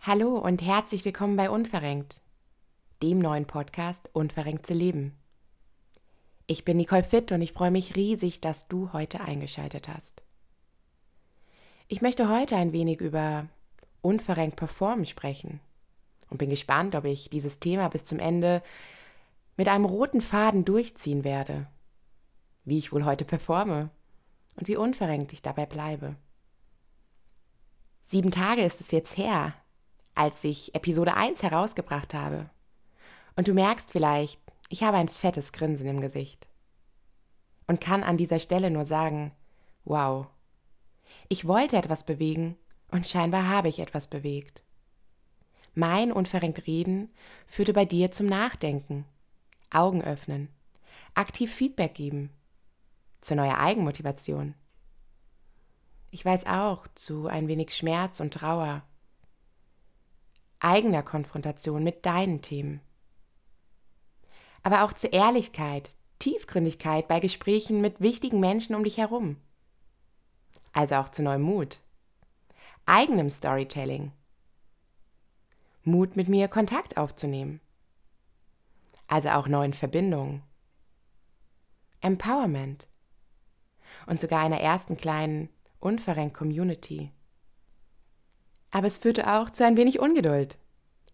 Hallo und herzlich willkommen bei Unverrenkt, dem neuen Podcast Unverrenkt zu leben. Ich bin Nicole Fitt und ich freue mich riesig, dass du heute eingeschaltet hast. Ich möchte heute ein wenig über unverrenkt performen sprechen und bin gespannt, ob ich dieses Thema bis zum Ende mit einem roten Faden durchziehen werde, wie ich wohl heute performe und wie unverrenkt ich dabei bleibe. Sieben Tage ist es jetzt her, als ich Episode 1 herausgebracht habe. Und du merkst vielleicht, ich habe ein fettes Grinsen im Gesicht. Und kann an dieser Stelle nur sagen, wow, ich wollte etwas bewegen und scheinbar habe ich etwas bewegt. Mein unverrenkt Reden führte bei dir zum Nachdenken, Augen öffnen, aktiv Feedback geben, zu neuer Eigenmotivation. Ich weiß auch zu ein wenig Schmerz und Trauer, eigener Konfrontation mit deinen Themen. Aber auch zur Ehrlichkeit, Tiefgründigkeit bei Gesprächen mit wichtigen Menschen um dich herum. Also auch zu neuem Mut, eigenem Storytelling, Mut mit mir Kontakt aufzunehmen, also auch neuen Verbindungen, Empowerment und sogar einer ersten kleinen unverrenkt Community. Aber es führte auch zu ein wenig Ungeduld,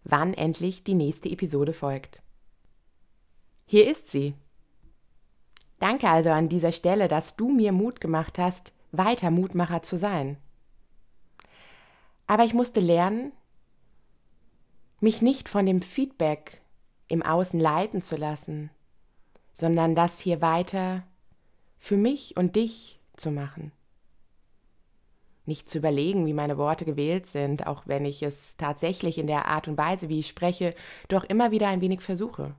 wann endlich die nächste Episode folgt. Hier ist sie. Danke also an dieser Stelle, dass du mir Mut gemacht hast, weiter Mutmacher zu sein. Aber ich musste lernen, mich nicht von dem Feedback im Außen leiten zu lassen, sondern das hier weiter für mich und dich zu machen nicht zu überlegen, wie meine Worte gewählt sind, auch wenn ich es tatsächlich in der Art und Weise, wie ich spreche, doch immer wieder ein wenig versuche.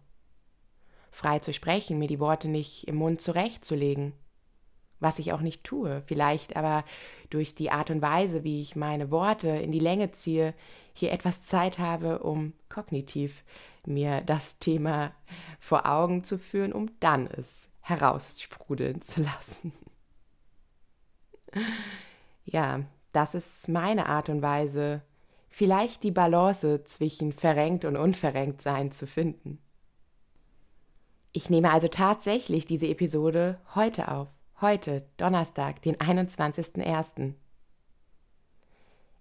Frei zu sprechen, mir die Worte nicht im Mund zurechtzulegen, was ich auch nicht tue, vielleicht aber durch die Art und Weise, wie ich meine Worte in die Länge ziehe, hier etwas Zeit habe, um kognitiv mir das Thema vor Augen zu führen, um dann es heraussprudeln zu lassen ja, das ist meine Art und Weise, vielleicht die Balance zwischen verrenkt und unverrenkt sein zu finden. Ich nehme also tatsächlich diese Episode heute auf. Heute, Donnerstag, den 21.01.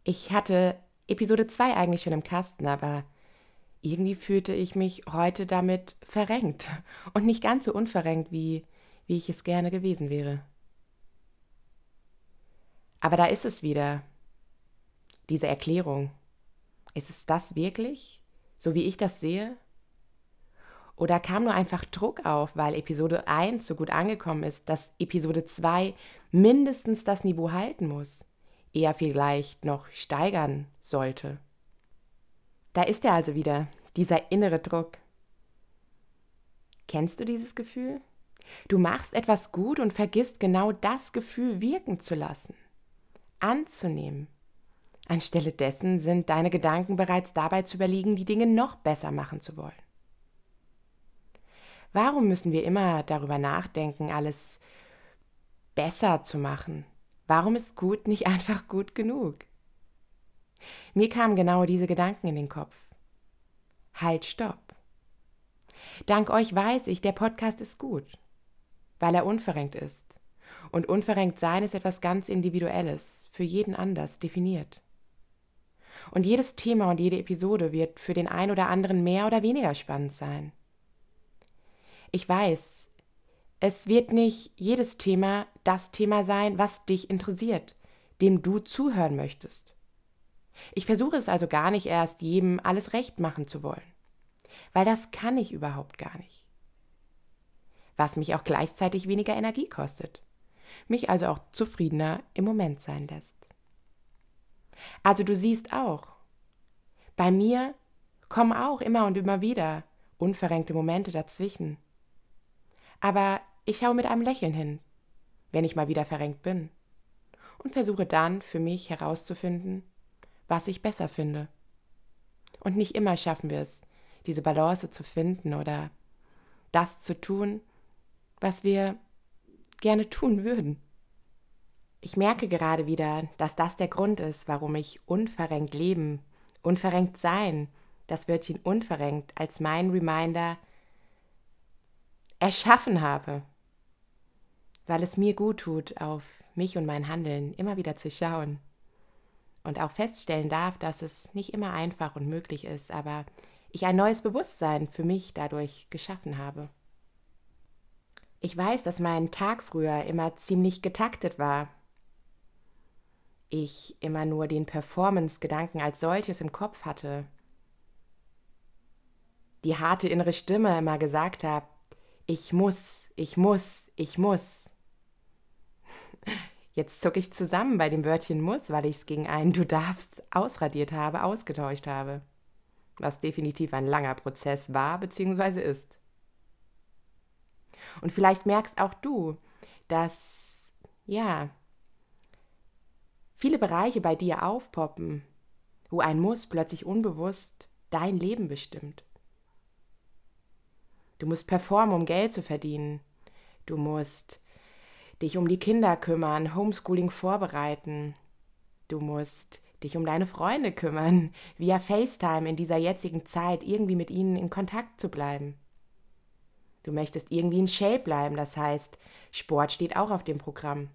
Ich hatte Episode 2 eigentlich schon im Kasten, aber irgendwie fühlte ich mich heute damit verrenkt und nicht ganz so unverrenkt, wie, wie ich es gerne gewesen wäre. Aber da ist es wieder, diese Erklärung. Ist es das wirklich, so wie ich das sehe? Oder kam nur einfach Druck auf, weil Episode 1 so gut angekommen ist, dass Episode 2 mindestens das Niveau halten muss, eher vielleicht noch steigern sollte? Da ist er also wieder, dieser innere Druck. Kennst du dieses Gefühl? Du machst etwas gut und vergisst genau das Gefühl wirken zu lassen anzunehmen. Anstelle dessen sind deine Gedanken bereits dabei zu überlegen, die Dinge noch besser machen zu wollen. Warum müssen wir immer darüber nachdenken, alles besser zu machen? Warum ist gut nicht einfach gut genug? Mir kamen genau diese Gedanken in den Kopf. Halt, stopp. Dank euch weiß ich, der Podcast ist gut, weil er unverrenkt ist. Und unverrenkt sein ist etwas ganz Individuelles, für jeden anders definiert. Und jedes Thema und jede Episode wird für den einen oder anderen mehr oder weniger spannend sein. Ich weiß, es wird nicht jedes Thema das Thema sein, was dich interessiert, dem du zuhören möchtest. Ich versuche es also gar nicht erst, jedem alles recht machen zu wollen, weil das kann ich überhaupt gar nicht. Was mich auch gleichzeitig weniger Energie kostet mich also auch zufriedener im Moment sein lässt. Also du siehst auch, bei mir kommen auch immer und immer wieder unverrenkte Momente dazwischen. Aber ich schaue mit einem Lächeln hin, wenn ich mal wieder verrenkt bin, und versuche dann für mich herauszufinden, was ich besser finde. Und nicht immer schaffen wir es, diese Balance zu finden oder das zu tun, was wir gerne tun würden. Ich merke gerade wieder, dass das der Grund ist, warum ich unverrenkt leben, unverrenkt sein, das Wörtchen unverrenkt als mein Reminder erschaffen habe, weil es mir gut tut, auf mich und mein Handeln immer wieder zu schauen und auch feststellen darf, dass es nicht immer einfach und möglich ist, aber ich ein neues Bewusstsein für mich dadurch geschaffen habe. Ich weiß, dass mein Tag früher immer ziemlich getaktet war. Ich immer nur den Performance-Gedanken als solches im Kopf hatte. Die harte innere Stimme immer gesagt hat, ich muss, ich muss, ich muss. Jetzt zucke ich zusammen bei dem Wörtchen muss, weil ich es gegen ein Du darfst ausradiert habe, ausgetauscht habe. Was definitiv ein langer Prozess war bzw. ist. Und vielleicht merkst auch du, dass, ja, viele Bereiche bei dir aufpoppen, wo ein Muss plötzlich unbewusst dein Leben bestimmt. Du musst performen, um Geld zu verdienen. Du musst dich um die Kinder kümmern, Homeschooling vorbereiten. Du musst dich um deine Freunde kümmern, via FaceTime in dieser jetzigen Zeit irgendwie mit ihnen in Kontakt zu bleiben. Du möchtest irgendwie in Shape bleiben, das heißt, Sport steht auch auf dem Programm.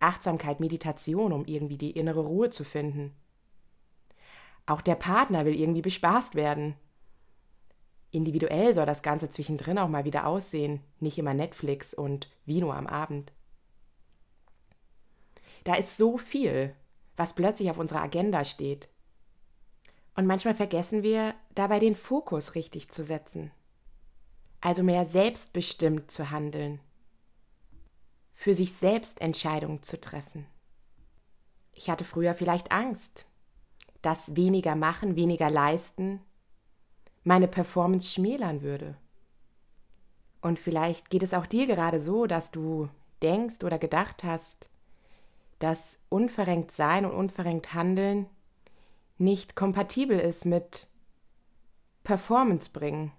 Achtsamkeit, Meditation, um irgendwie die innere Ruhe zu finden. Auch der Partner will irgendwie bespaßt werden. Individuell soll das Ganze zwischendrin auch mal wieder aussehen, nicht immer Netflix und Vino am Abend. Da ist so viel, was plötzlich auf unserer Agenda steht. Und manchmal vergessen wir dabei den Fokus richtig zu setzen also mehr selbstbestimmt zu handeln, für sich selbst Entscheidungen zu treffen. Ich hatte früher vielleicht Angst, dass weniger machen, weniger leisten meine Performance schmälern würde. Und vielleicht geht es auch dir gerade so, dass du denkst oder gedacht hast, dass unverrenkt sein und unverrenkt handeln nicht kompatibel ist mit Performance bringen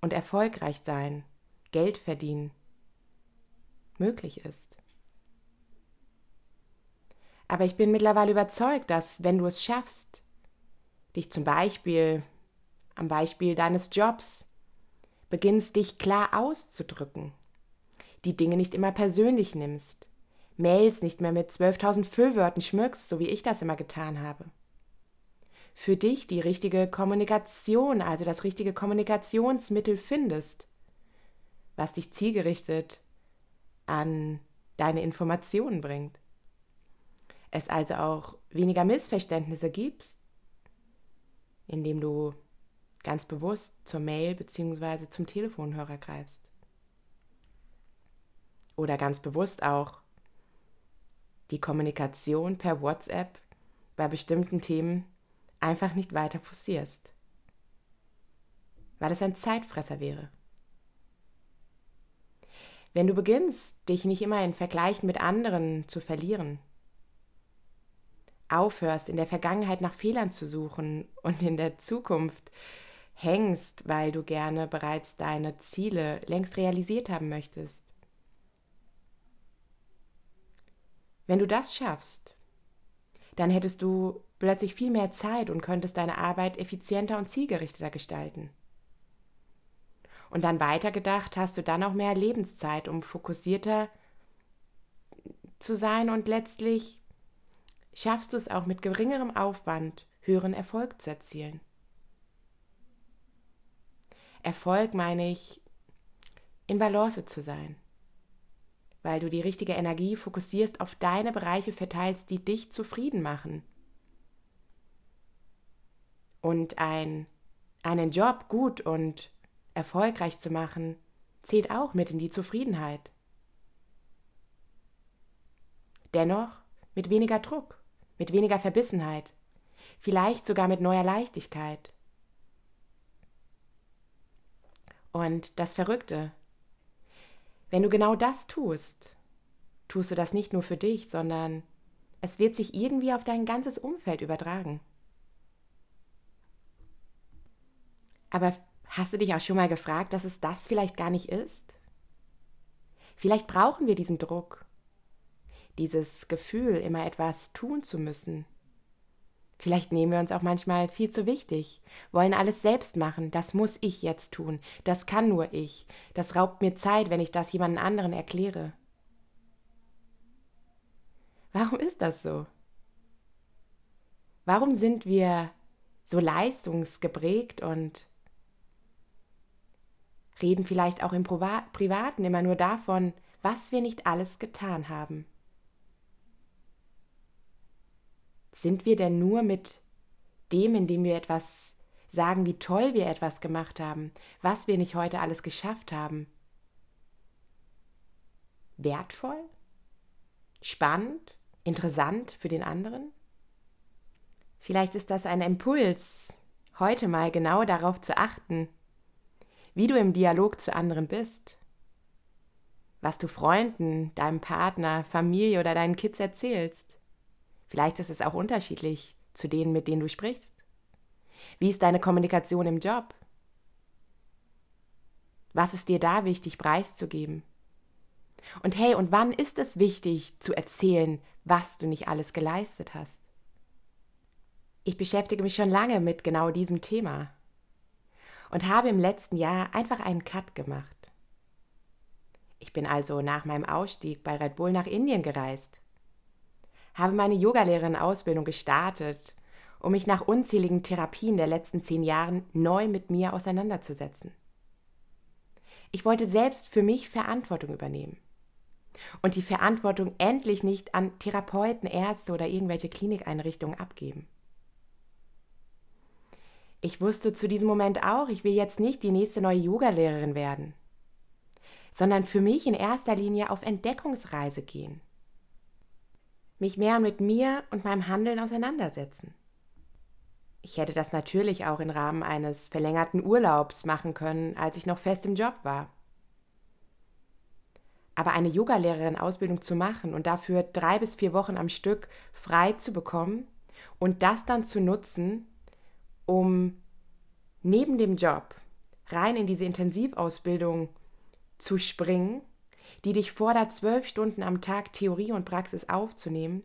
und erfolgreich sein, Geld verdienen möglich ist. Aber ich bin mittlerweile überzeugt, dass wenn du es schaffst, dich zum Beispiel am Beispiel deines Jobs beginnst, dich klar auszudrücken, die Dinge nicht immer persönlich nimmst, Mails nicht mehr mit 12.000 Füllwörtern schmückst, so wie ich das immer getan habe für dich die richtige Kommunikation, also das richtige Kommunikationsmittel findest, was dich zielgerichtet an deine Informationen bringt. Es also auch weniger Missverständnisse gibst, indem du ganz bewusst zur Mail bzw. zum Telefonhörer greifst. Oder ganz bewusst auch die Kommunikation per WhatsApp bei bestimmten Themen einfach nicht weiter forcierst, weil es ein Zeitfresser wäre. Wenn du beginnst, dich nicht immer in Vergleichen mit anderen zu verlieren, aufhörst, in der Vergangenheit nach Fehlern zu suchen und in der Zukunft hängst, weil du gerne bereits deine Ziele längst realisiert haben möchtest. Wenn du das schaffst, dann hättest du plötzlich viel mehr Zeit und könntest deine Arbeit effizienter und zielgerichteter gestalten. Und dann weitergedacht hast du dann auch mehr Lebenszeit, um fokussierter zu sein und letztlich schaffst du es auch mit geringerem Aufwand, höheren Erfolg zu erzielen. Erfolg meine ich, in Balance zu sein, weil du die richtige Energie fokussierst auf deine Bereiche verteilst, die dich zufrieden machen und ein, einen Job gut und erfolgreich zu machen, zählt auch mit in die Zufriedenheit. Dennoch mit weniger Druck, mit weniger Verbissenheit, vielleicht sogar mit neuer Leichtigkeit. Und das Verrückte, wenn du genau das tust, tust du das nicht nur für dich, sondern es wird sich irgendwie auf dein ganzes Umfeld übertragen. Aber Hast du dich auch schon mal gefragt, dass es das vielleicht gar nicht ist? Vielleicht brauchen wir diesen Druck, dieses Gefühl, immer etwas tun zu müssen. Vielleicht nehmen wir uns auch manchmal viel zu wichtig, wollen alles selbst machen, das muss ich jetzt tun, das kann nur ich, das raubt mir Zeit, wenn ich das jemand anderen erkläre. Warum ist das so? Warum sind wir so leistungsgeprägt und reden vielleicht auch im Privaten immer nur davon, was wir nicht alles getan haben. Sind wir denn nur mit dem, indem wir etwas sagen, wie toll wir etwas gemacht haben, was wir nicht heute alles geschafft haben, wertvoll, spannend, interessant für den anderen? Vielleicht ist das ein Impuls, heute mal genau darauf zu achten, wie du im Dialog zu anderen bist, was du Freunden, deinem Partner, Familie oder deinen Kids erzählst. Vielleicht ist es auch unterschiedlich zu denen, mit denen du sprichst. Wie ist deine Kommunikation im Job? Was ist dir da wichtig preiszugeben? Und hey, und wann ist es wichtig zu erzählen, was du nicht alles geleistet hast? Ich beschäftige mich schon lange mit genau diesem Thema und habe im letzten Jahr einfach einen Cut gemacht. Ich bin also nach meinem Ausstieg bei Red Bull nach Indien gereist, habe meine Yogalehrerin-Ausbildung gestartet, um mich nach unzähligen Therapien der letzten zehn Jahren neu mit mir auseinanderzusetzen. Ich wollte selbst für mich Verantwortung übernehmen und die Verantwortung endlich nicht an Therapeuten, Ärzte oder irgendwelche Klinikeinrichtungen abgeben. Ich wusste zu diesem Moment auch, ich will jetzt nicht die nächste neue Yogalehrerin werden, sondern für mich in erster Linie auf Entdeckungsreise gehen. Mich mehr mit mir und meinem Handeln auseinandersetzen. Ich hätte das natürlich auch im Rahmen eines verlängerten Urlaubs machen können, als ich noch fest im Job war. Aber eine Yogalehrerin-Ausbildung zu machen und dafür drei bis vier Wochen am Stück frei zu bekommen und das dann zu nutzen, um neben dem Job rein in diese Intensivausbildung zu springen, die dich fordert, zwölf Stunden am Tag Theorie und Praxis aufzunehmen,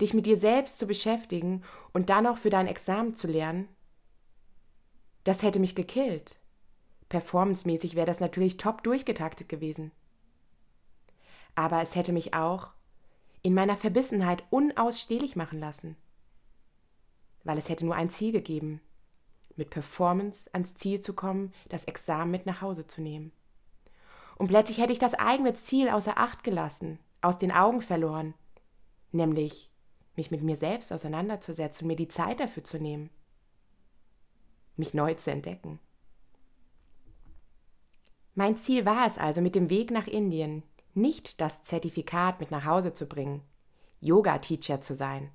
dich mit dir selbst zu beschäftigen und dann auch für dein Examen zu lernen, das hätte mich gekillt. Performancemäßig wäre das natürlich top durchgetaktet gewesen. Aber es hätte mich auch in meiner Verbissenheit unausstehlich machen lassen. Weil es hätte nur ein Ziel gegeben, mit Performance ans Ziel zu kommen, das Examen mit nach Hause zu nehmen. Und plötzlich hätte ich das eigene Ziel außer Acht gelassen, aus den Augen verloren, nämlich mich mit mir selbst auseinanderzusetzen, mir die Zeit dafür zu nehmen, mich neu zu entdecken. Mein Ziel war es also, mit dem Weg nach Indien nicht das Zertifikat mit nach Hause zu bringen, Yoga-Teacher zu sein,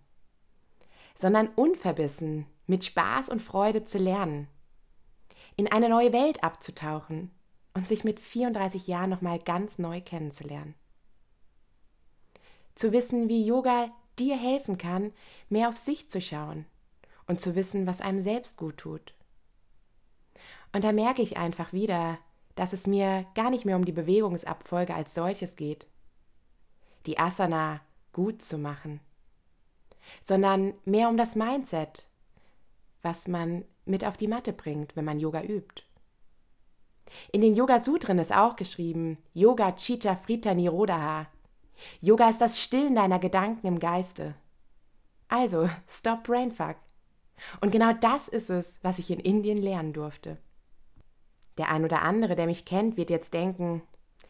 sondern unverbissen mit Spaß und Freude zu lernen, in eine neue Welt abzutauchen und sich mit 34 Jahren nochmal ganz neu kennenzulernen. Zu wissen, wie Yoga dir helfen kann, mehr auf sich zu schauen und zu wissen, was einem selbst gut tut. Und da merke ich einfach wieder, dass es mir gar nicht mehr um die Bewegungsabfolge als solches geht, die Asana gut zu machen, sondern mehr um das Mindset, was man mit auf die Matte bringt, wenn man Yoga übt. In den Yoga Sutren ist auch geschrieben: Yoga Chitta Frita Nirodha. Yoga ist das Stillen deiner Gedanken im Geiste. Also, stop Brainfuck. Und genau das ist es, was ich in Indien lernen durfte. Der ein oder andere, der mich kennt, wird jetzt denken,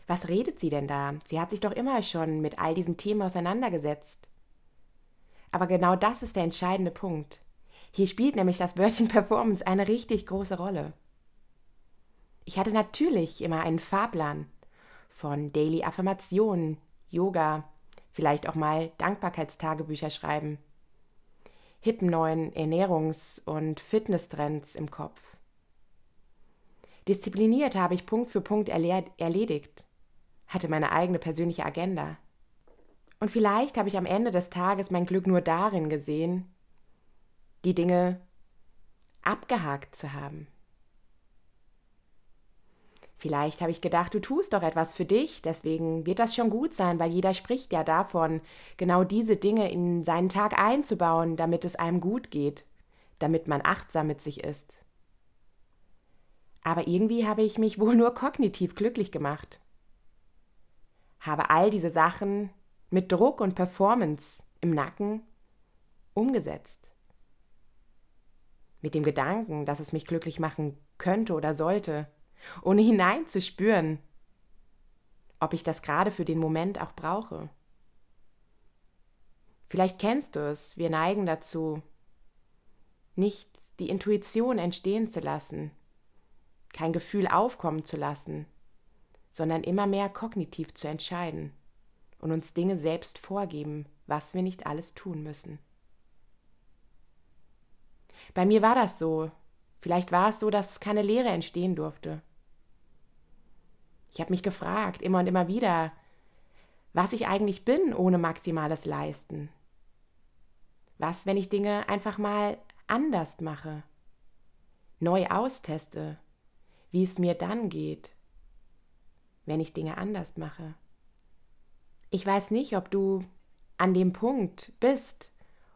was redet sie denn da? Sie hat sich doch immer schon mit all diesen Themen auseinandergesetzt. Aber genau das ist der entscheidende Punkt. Hier spielt nämlich das Wörtchen Performance eine richtig große Rolle. Ich hatte natürlich immer einen Fahrplan von Daily Affirmationen, Yoga, vielleicht auch mal Dankbarkeitstagebücher schreiben, hippen neuen Ernährungs- und Fitnesstrends im Kopf. Diszipliniert habe ich Punkt für Punkt erledigt, hatte meine eigene persönliche Agenda. Und vielleicht habe ich am Ende des Tages mein Glück nur darin gesehen, die Dinge abgehakt zu haben. Vielleicht habe ich gedacht, du tust doch etwas für dich, deswegen wird das schon gut sein, weil jeder spricht ja davon, genau diese Dinge in seinen Tag einzubauen, damit es einem gut geht, damit man achtsam mit sich ist. Aber irgendwie habe ich mich wohl nur kognitiv glücklich gemacht. Habe all diese Sachen mit Druck und Performance im Nacken umgesetzt. Mit dem Gedanken, dass es mich glücklich machen könnte oder sollte ohne hineinzuspüren, ob ich das gerade für den Moment auch brauche. Vielleicht kennst du es, wir neigen dazu, nicht die Intuition entstehen zu lassen, kein Gefühl aufkommen zu lassen, sondern immer mehr kognitiv zu entscheiden und uns Dinge selbst vorgeben, was wir nicht alles tun müssen. Bei mir war das so. Vielleicht war es so, dass keine Lehre entstehen durfte. Ich habe mich gefragt, immer und immer wieder, was ich eigentlich bin ohne maximales Leisten. Was, wenn ich Dinge einfach mal anders mache, neu austeste, wie es mir dann geht, wenn ich Dinge anders mache. Ich weiß nicht, ob du an dem Punkt bist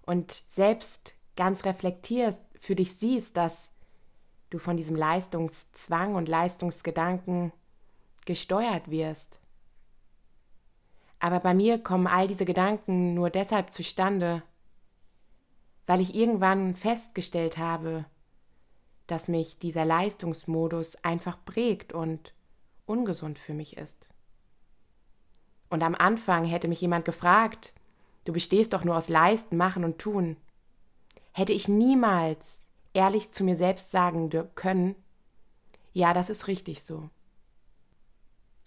und selbst ganz reflektierst, für dich siehst, dass du von diesem Leistungszwang und Leistungsgedanken gesteuert wirst. Aber bei mir kommen all diese Gedanken nur deshalb zustande, weil ich irgendwann festgestellt habe, dass mich dieser Leistungsmodus einfach prägt und ungesund für mich ist. Und am Anfang hätte mich jemand gefragt, du bestehst doch nur aus Leisten, Machen und Tun, hätte ich niemals ehrlich zu mir selbst sagen können, ja, das ist richtig so.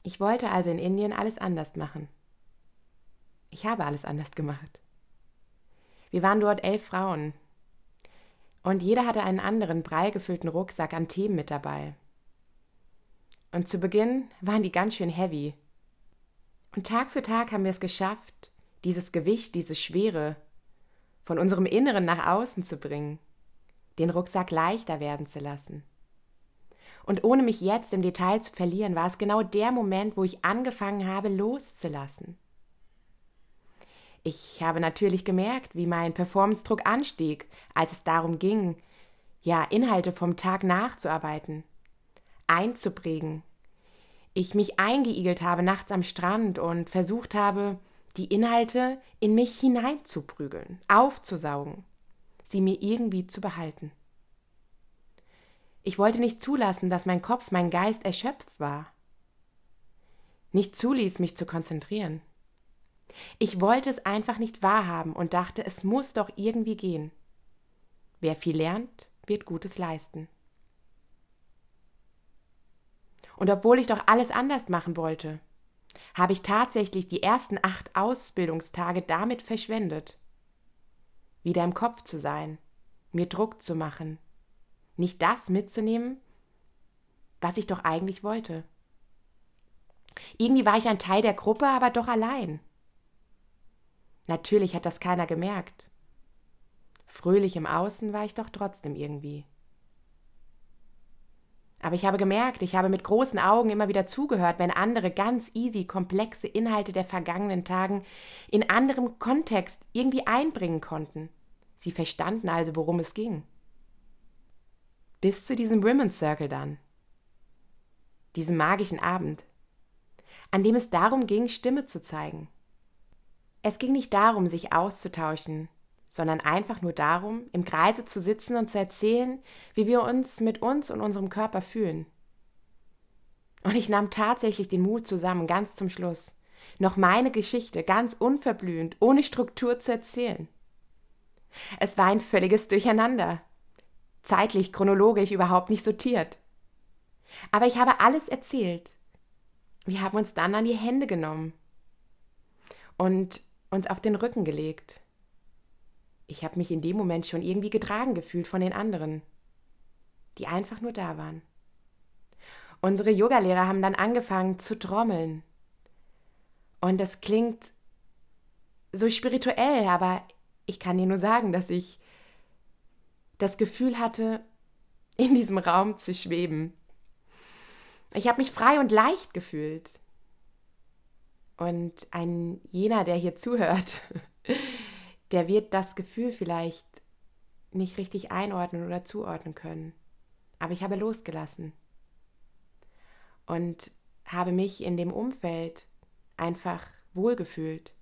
Ich wollte also in Indien alles anders machen. Ich habe alles anders gemacht. Wir waren dort elf Frauen. Und jeder hatte einen anderen prall gefüllten Rucksack an Themen mit dabei. Und zu Beginn waren die ganz schön heavy. Und Tag für Tag haben wir es geschafft, dieses Gewicht, diese Schwere von unserem Inneren nach außen zu bringen, den Rucksack leichter werden zu lassen. Und ohne mich jetzt im Detail zu verlieren, war es genau der Moment, wo ich angefangen habe, loszulassen. Ich habe natürlich gemerkt, wie mein Performance-Druck anstieg, als es darum ging, ja, Inhalte vom Tag nachzuarbeiten, einzuprägen. Ich mich eingeigelt habe nachts am Strand und versucht habe, die Inhalte in mich hineinzuprügeln, aufzusaugen, sie mir irgendwie zu behalten. Ich wollte nicht zulassen, dass mein Kopf, mein Geist erschöpft war. Nicht zuließ, mich zu konzentrieren. Ich wollte es einfach nicht wahrhaben und dachte, es muss doch irgendwie gehen. Wer viel lernt, wird Gutes leisten. Und obwohl ich doch alles anders machen wollte, habe ich tatsächlich die ersten acht Ausbildungstage damit verschwendet, wieder im Kopf zu sein, mir Druck zu machen, nicht das mitzunehmen, was ich doch eigentlich wollte. Irgendwie war ich ein Teil der Gruppe, aber doch allein. Natürlich hat das keiner gemerkt. Fröhlich im Außen war ich doch trotzdem irgendwie. Aber ich habe gemerkt, ich habe mit großen Augen immer wieder zugehört, wenn andere ganz easy komplexe Inhalte der vergangenen Tagen in anderem Kontext irgendwie einbringen konnten. Sie verstanden also, worum es ging. Bis zu diesem Women's Circle dann. Diesem magischen Abend, an dem es darum ging, Stimme zu zeigen. Es ging nicht darum, sich auszutauschen, sondern einfach nur darum, im Kreise zu sitzen und zu erzählen, wie wir uns mit uns und unserem Körper fühlen. Und ich nahm tatsächlich den Mut zusammen, ganz zum Schluss, noch meine Geschichte ganz unverblümt, ohne Struktur zu erzählen. Es war ein völliges Durcheinander zeitlich, chronologisch überhaupt nicht sortiert. Aber ich habe alles erzählt. Wir haben uns dann an die Hände genommen und uns auf den Rücken gelegt. Ich habe mich in dem Moment schon irgendwie getragen gefühlt von den anderen, die einfach nur da waren. Unsere Yogalehrer haben dann angefangen zu trommeln. Und das klingt so spirituell, aber ich kann dir nur sagen, dass ich das Gefühl hatte, in diesem Raum zu schweben. Ich habe mich frei und leicht gefühlt. Und ein jener, der hier zuhört, der wird das Gefühl vielleicht nicht richtig einordnen oder zuordnen können. Aber ich habe losgelassen und habe mich in dem Umfeld einfach wohlgefühlt.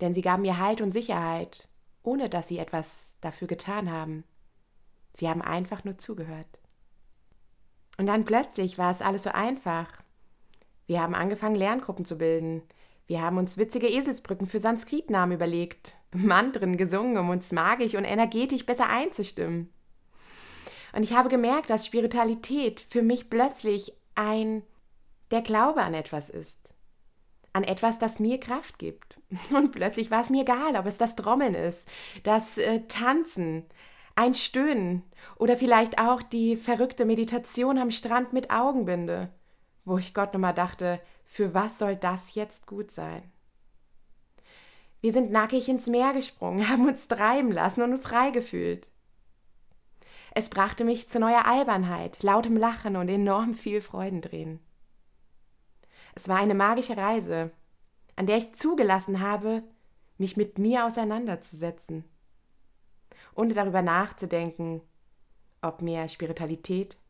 Denn sie gaben mir Halt und Sicherheit, ohne dass sie etwas dafür getan haben. Sie haben einfach nur zugehört. Und dann plötzlich war es alles so einfach. Wir haben angefangen, Lerngruppen zu bilden. Wir haben uns witzige Eselsbrücken für Sanskritnamen überlegt, Mantren gesungen, um uns magisch und energetisch besser einzustimmen. Und ich habe gemerkt, dass Spiritualität für mich plötzlich ein der Glaube an etwas ist. An etwas, das mir Kraft gibt. Und plötzlich war es mir egal, ob es das Trommeln ist, das äh, Tanzen, ein Stöhnen oder vielleicht auch die verrückte Meditation am Strand mit Augenbinde, wo ich Gott nochmal dachte, für was soll das jetzt gut sein? Wir sind nackig ins Meer gesprungen, haben uns treiben lassen und frei gefühlt. Es brachte mich zu neuer Albernheit, lautem Lachen und enorm viel Freudendrehen. Es war eine magische Reise, an der ich zugelassen habe, mich mit mir auseinanderzusetzen, ohne darüber nachzudenken, ob mir Spiritualität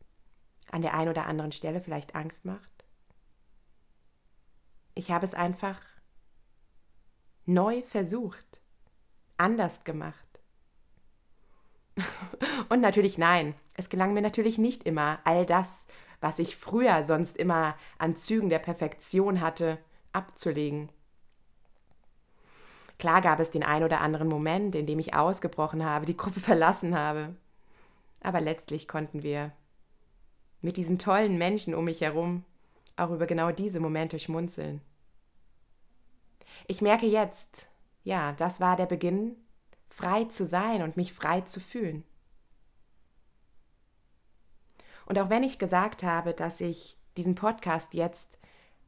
an der einen oder anderen Stelle vielleicht Angst macht. Ich habe es einfach neu versucht, anders gemacht. Und natürlich nein, es gelang mir natürlich nicht immer, all das, was ich früher sonst immer an Zügen der Perfektion hatte, abzulegen. Klar gab es den ein oder anderen Moment, in dem ich ausgebrochen habe, die Gruppe verlassen habe. Aber letztlich konnten wir mit diesen tollen Menschen um mich herum auch über genau diese Momente schmunzeln. Ich merke jetzt, ja, das war der Beginn frei zu sein und mich frei zu fühlen. Und auch wenn ich gesagt habe, dass ich diesen Podcast jetzt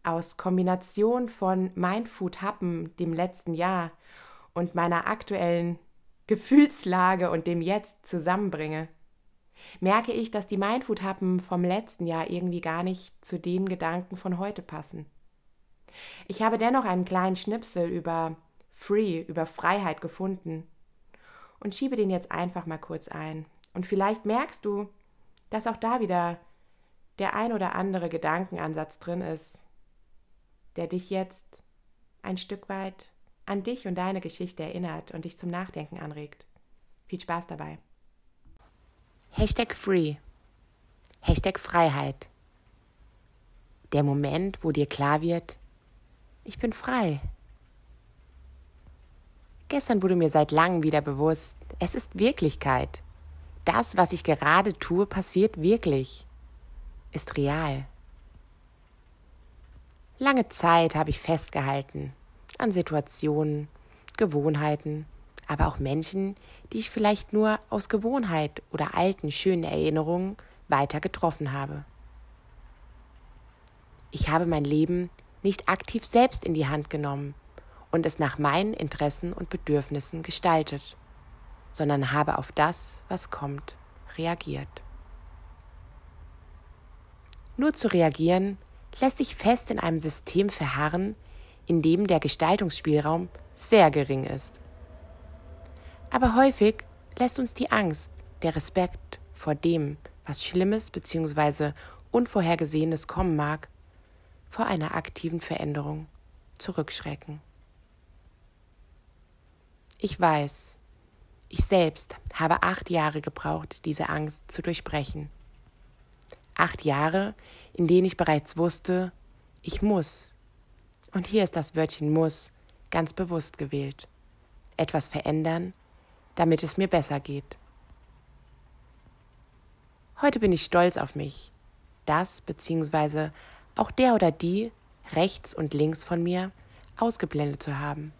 aus Kombination von Mindfood Happen dem letzten Jahr und meiner aktuellen Gefühlslage und dem Jetzt zusammenbringe, merke ich, dass die Mindfood Happen vom letzten Jahr irgendwie gar nicht zu den Gedanken von heute passen. Ich habe dennoch einen kleinen Schnipsel über Free, über Freiheit gefunden und schiebe den jetzt einfach mal kurz ein. Und vielleicht merkst du, dass auch da wieder der ein oder andere Gedankenansatz drin ist, der dich jetzt ein Stück weit an dich und deine Geschichte erinnert und dich zum Nachdenken anregt. Viel Spaß dabei. Hashtag Free. Hashtag Freiheit. Der Moment, wo dir klar wird, ich bin frei. Gestern wurde mir seit langem wieder bewusst, es ist Wirklichkeit. Das, was ich gerade tue, passiert wirklich, ist real. Lange Zeit habe ich festgehalten an Situationen, Gewohnheiten, aber auch Menschen, die ich vielleicht nur aus Gewohnheit oder alten schönen Erinnerungen weiter getroffen habe. Ich habe mein Leben nicht aktiv selbst in die Hand genommen, und es nach meinen Interessen und Bedürfnissen gestaltet, sondern habe auf das, was kommt, reagiert. Nur zu reagieren lässt sich fest in einem System verharren, in dem der Gestaltungsspielraum sehr gering ist. Aber häufig lässt uns die Angst, der Respekt vor dem, was Schlimmes bzw. Unvorhergesehenes kommen mag, vor einer aktiven Veränderung zurückschrecken. Ich weiß, ich selbst habe acht Jahre gebraucht, diese Angst zu durchbrechen. Acht Jahre, in denen ich bereits wusste, ich muss. Und hier ist das Wörtchen muss ganz bewusst gewählt. Etwas verändern, damit es mir besser geht. Heute bin ich stolz auf mich, das bzw. auch der oder die rechts und links von mir ausgeblendet zu haben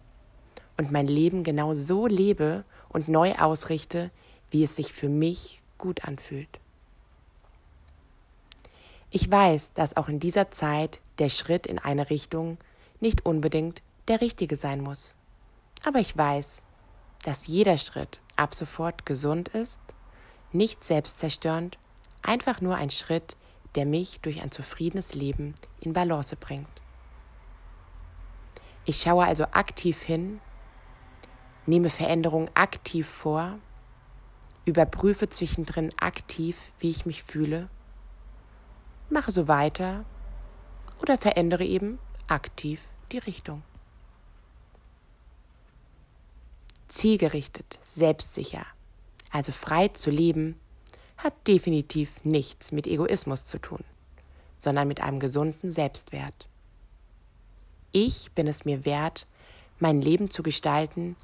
und mein Leben genau so lebe und neu ausrichte, wie es sich für mich gut anfühlt. Ich weiß, dass auch in dieser Zeit der Schritt in eine Richtung nicht unbedingt der richtige sein muss. Aber ich weiß, dass jeder Schritt ab sofort gesund ist, nicht selbstzerstörend, einfach nur ein Schritt, der mich durch ein zufriedenes Leben in Balance bringt. Ich schaue also aktiv hin, nehme Veränderungen aktiv vor, überprüfe zwischendrin aktiv, wie ich mich fühle, mache so weiter oder verändere eben aktiv die Richtung. Zielgerichtet, selbstsicher, also frei zu leben, hat definitiv nichts mit Egoismus zu tun, sondern mit einem gesunden Selbstwert. Ich bin es mir wert, mein Leben zu gestalten,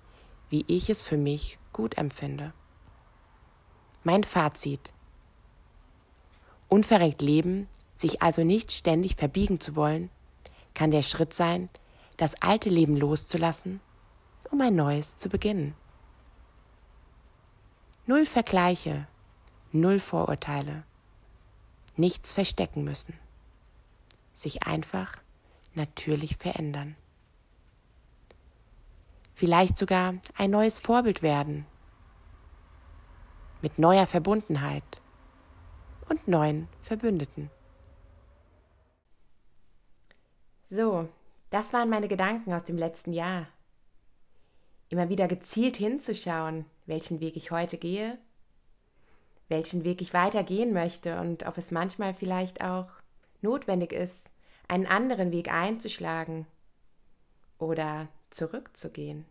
wie ich es für mich gut empfinde. Mein Fazit. Unverreckt leben, sich also nicht ständig verbiegen zu wollen, kann der Schritt sein, das alte Leben loszulassen, um ein neues zu beginnen. Null Vergleiche, null Vorurteile, nichts verstecken müssen, sich einfach natürlich verändern. Vielleicht sogar ein neues Vorbild werden, mit neuer Verbundenheit und neuen Verbündeten. So, das waren meine Gedanken aus dem letzten Jahr. Immer wieder gezielt hinzuschauen, welchen Weg ich heute gehe, welchen Weg ich weitergehen möchte und ob es manchmal vielleicht auch notwendig ist, einen anderen Weg einzuschlagen oder zurückzugehen.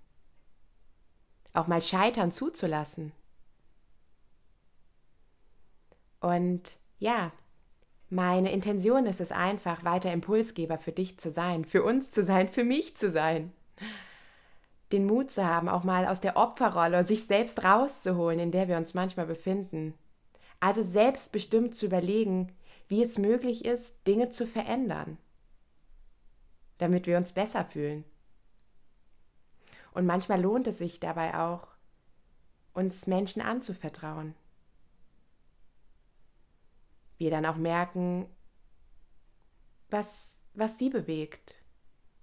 Auch mal Scheitern zuzulassen. Und ja, meine Intention ist es einfach, weiter Impulsgeber für dich zu sein, für uns zu sein, für mich zu sein den Mut zu haben, auch mal aus der Opferrolle sich selbst rauszuholen, in der wir uns manchmal befinden. Also selbstbestimmt zu überlegen, wie es möglich ist, Dinge zu verändern, damit wir uns besser fühlen. Und manchmal lohnt es sich dabei auch, uns Menschen anzuvertrauen. Wir dann auch merken, was, was sie bewegt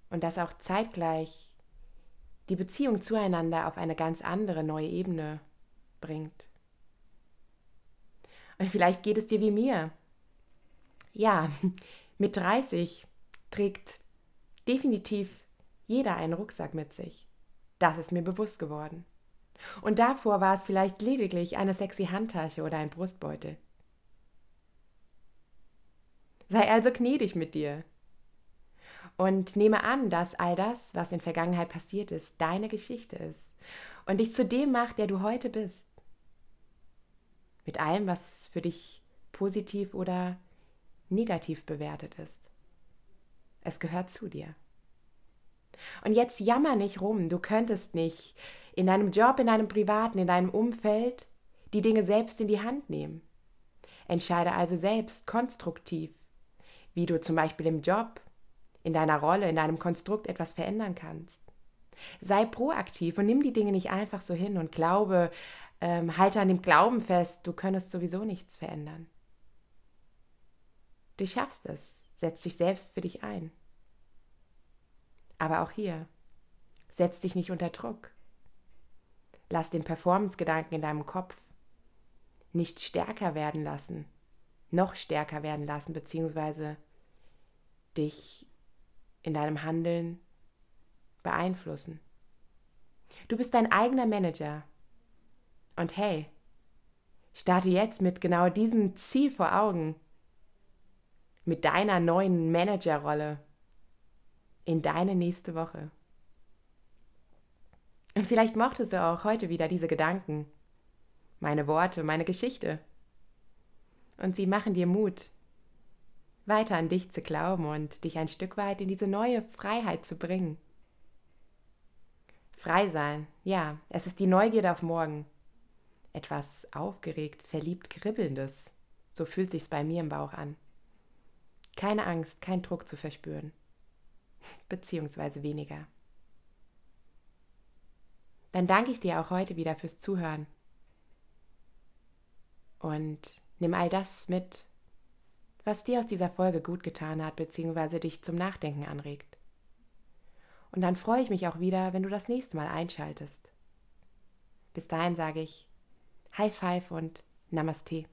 und das auch zeitgleich die Beziehung zueinander auf eine ganz andere neue Ebene bringt. Und vielleicht geht es dir wie mir. Ja, mit 30 trägt definitiv jeder einen Rucksack mit sich. Das ist mir bewusst geworden. Und davor war es vielleicht lediglich eine sexy Handtasche oder ein Brustbeutel. Sei also gnädig mit dir und nehme an, dass all das, was in Vergangenheit passiert ist, deine Geschichte ist und dich zu dem macht, der du heute bist. Mit allem, was für dich positiv oder negativ bewertet ist. Es gehört zu dir. Und jetzt jammer nicht rum, du könntest nicht in deinem Job, in deinem privaten, in deinem Umfeld die Dinge selbst in die Hand nehmen. Entscheide also selbst konstruktiv, wie du zum Beispiel im Job in deiner Rolle, in deinem Konstrukt etwas verändern kannst. Sei proaktiv und nimm die Dinge nicht einfach so hin und glaube, ähm, halte an dem Glauben fest, du könntest sowieso nichts verändern. Du schaffst es, setz dich selbst für dich ein. Aber auch hier, setz dich nicht unter Druck. Lass den Performance-Gedanken in deinem Kopf nicht stärker werden lassen, noch stärker werden lassen, beziehungsweise dich in deinem Handeln beeinflussen. Du bist dein eigener Manager. Und hey, starte jetzt mit genau diesem Ziel vor Augen, mit deiner neuen Managerrolle in deine nächste Woche. Und vielleicht mochtest du auch heute wieder diese Gedanken, meine Worte, meine Geschichte. Und sie machen dir Mut, weiter an dich zu glauben und dich ein Stück weit in diese neue Freiheit zu bringen. Frei sein, ja, es ist die Neugierde auf morgen. Etwas aufgeregt, verliebt, kribbelndes. So fühlt sich's bei mir im Bauch an. Keine Angst, kein Druck zu verspüren. Beziehungsweise weniger. Dann danke ich dir auch heute wieder fürs Zuhören. Und nimm all das mit, was dir aus dieser Folge gut getan hat bzw. dich zum Nachdenken anregt. Und dann freue ich mich auch wieder, wenn du das nächste Mal einschaltest. Bis dahin sage ich High Five und Namaste.